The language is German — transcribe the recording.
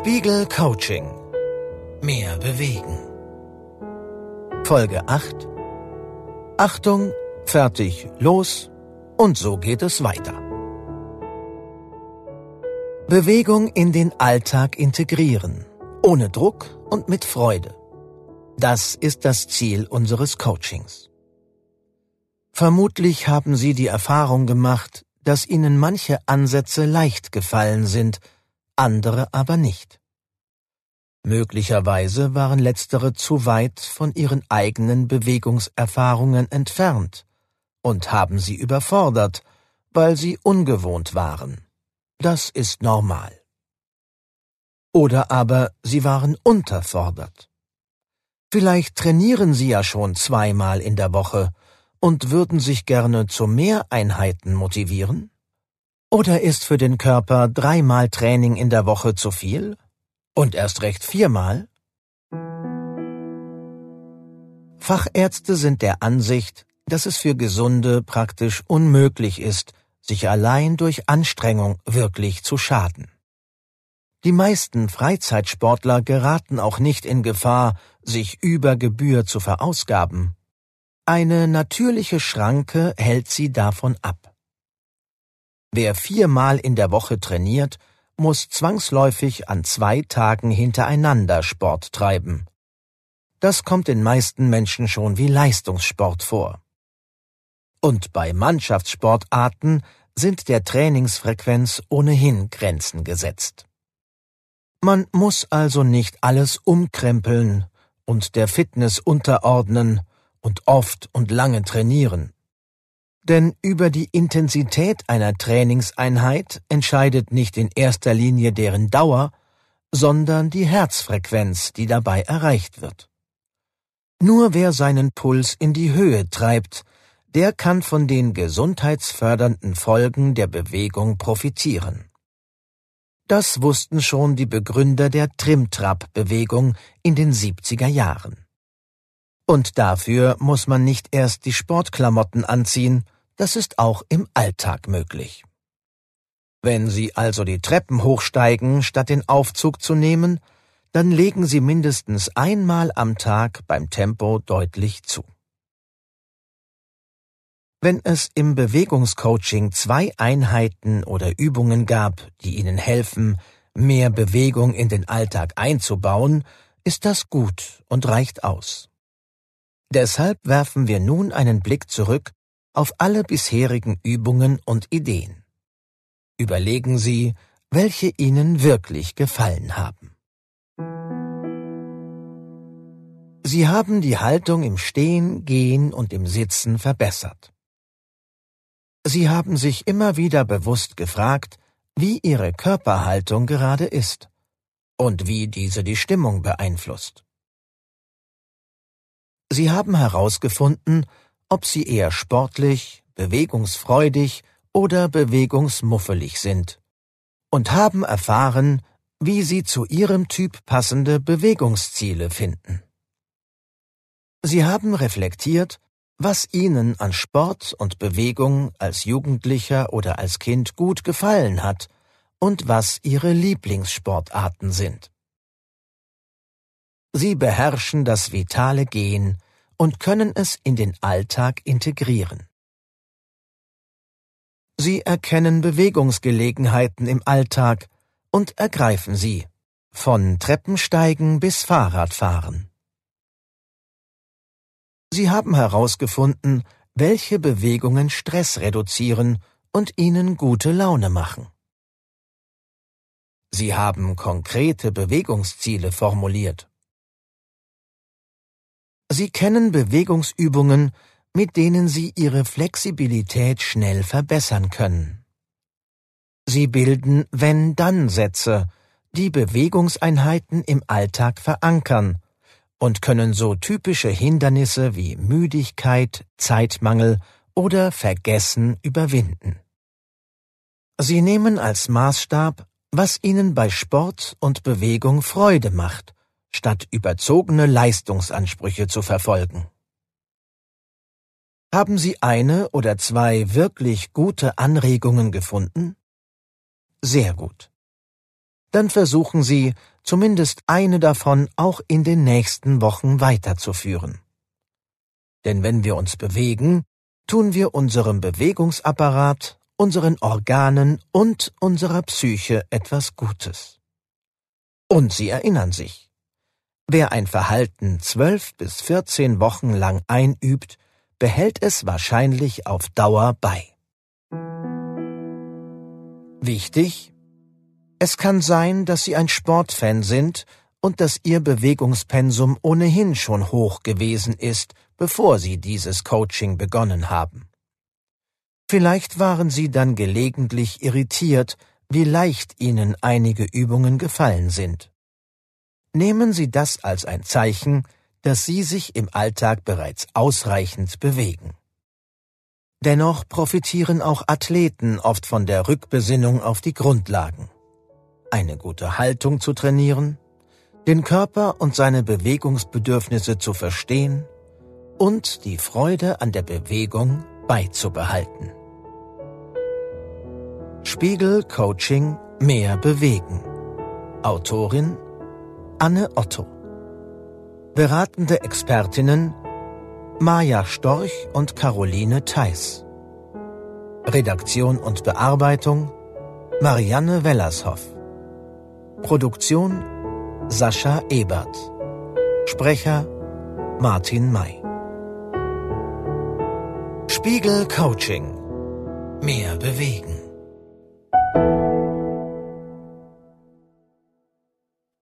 Spiegel Coaching. Mehr bewegen. Folge 8. Achtung, fertig, los und so geht es weiter. Bewegung in den Alltag integrieren, ohne Druck und mit Freude. Das ist das Ziel unseres Coachings. Vermutlich haben Sie die Erfahrung gemacht, dass Ihnen manche Ansätze leicht gefallen sind, andere aber nicht. Möglicherweise waren letztere zu weit von ihren eigenen Bewegungserfahrungen entfernt und haben sie überfordert, weil sie ungewohnt waren. Das ist normal. Oder aber sie waren unterfordert. Vielleicht trainieren sie ja schon zweimal in der Woche und würden sich gerne zu mehr Einheiten motivieren? Oder ist für den Körper dreimal Training in der Woche zu viel? Und erst recht viermal? Fachärzte sind der Ansicht, dass es für Gesunde praktisch unmöglich ist, sich allein durch Anstrengung wirklich zu schaden. Die meisten Freizeitsportler geraten auch nicht in Gefahr, sich über Gebühr zu verausgaben. Eine natürliche Schranke hält sie davon ab. Wer viermal in der Woche trainiert, muss zwangsläufig an zwei Tagen hintereinander Sport treiben. Das kommt den meisten Menschen schon wie Leistungssport vor. Und bei Mannschaftssportarten sind der Trainingsfrequenz ohnehin Grenzen gesetzt. Man muss also nicht alles umkrempeln und der Fitness unterordnen und oft und lange trainieren. Denn über die Intensität einer Trainingseinheit entscheidet nicht in erster Linie deren Dauer, sondern die Herzfrequenz, die dabei erreicht wird. Nur wer seinen Puls in die Höhe treibt, der kann von den gesundheitsfördernden Folgen der Bewegung profitieren. Das wussten schon die Begründer der Trimtrap-Bewegung in den 70er Jahren. Und dafür muss man nicht erst die Sportklamotten anziehen, das ist auch im Alltag möglich. Wenn Sie also die Treppen hochsteigen, statt den Aufzug zu nehmen, dann legen Sie mindestens einmal am Tag beim Tempo deutlich zu. Wenn es im Bewegungscoaching zwei Einheiten oder Übungen gab, die Ihnen helfen, mehr Bewegung in den Alltag einzubauen, ist das gut und reicht aus. Deshalb werfen wir nun einen Blick zurück auf alle bisherigen Übungen und Ideen. Überlegen Sie, welche Ihnen wirklich gefallen haben. Sie haben die Haltung im Stehen, Gehen und im Sitzen verbessert. Sie haben sich immer wieder bewusst gefragt, wie Ihre Körperhaltung gerade ist und wie diese die Stimmung beeinflusst. Sie haben herausgefunden, ob sie eher sportlich, bewegungsfreudig oder bewegungsmuffelig sind und haben erfahren, wie sie zu ihrem Typ passende Bewegungsziele finden. Sie haben reflektiert, was ihnen an Sport und Bewegung als Jugendlicher oder als Kind gut gefallen hat und was ihre Lieblingssportarten sind. Sie beherrschen das vitale Gehen und können es in den Alltag integrieren. Sie erkennen Bewegungsgelegenheiten im Alltag und ergreifen sie, von Treppensteigen bis Fahrradfahren. Sie haben herausgefunden, welche Bewegungen Stress reduzieren und ihnen gute Laune machen. Sie haben konkrete Bewegungsziele formuliert. Sie kennen Bewegungsübungen, mit denen Sie Ihre Flexibilität schnell verbessern können. Sie bilden Wenn-Dann-Sätze, die Bewegungseinheiten im Alltag verankern und können so typische Hindernisse wie Müdigkeit, Zeitmangel oder Vergessen überwinden. Sie nehmen als Maßstab, was Ihnen bei Sport und Bewegung Freude macht statt überzogene Leistungsansprüche zu verfolgen. Haben Sie eine oder zwei wirklich gute Anregungen gefunden? Sehr gut. Dann versuchen Sie, zumindest eine davon auch in den nächsten Wochen weiterzuführen. Denn wenn wir uns bewegen, tun wir unserem Bewegungsapparat, unseren Organen und unserer Psyche etwas Gutes. Und Sie erinnern sich, wer ein Verhalten zwölf bis vierzehn Wochen lang einübt, behält es wahrscheinlich auf Dauer bei. Wichtig? Es kann sein, dass Sie ein Sportfan sind und dass Ihr Bewegungspensum ohnehin schon hoch gewesen ist, bevor Sie dieses Coaching begonnen haben. Vielleicht waren Sie dann gelegentlich irritiert, wie leicht Ihnen einige Übungen gefallen sind. Nehmen Sie das als ein Zeichen, dass Sie sich im Alltag bereits ausreichend bewegen. Dennoch profitieren auch Athleten oft von der Rückbesinnung auf die Grundlagen. Eine gute Haltung zu trainieren, den Körper und seine Bewegungsbedürfnisse zu verstehen und die Freude an der Bewegung beizubehalten. Spiegel Coaching Mehr bewegen. Autorin Anne Otto. Beratende Expertinnen Maja Storch und Caroline Theiss. Redaktion und Bearbeitung Marianne Wellershoff. Produktion Sascha Ebert. Sprecher Martin May. Spiegel Coaching. Mehr bewegen.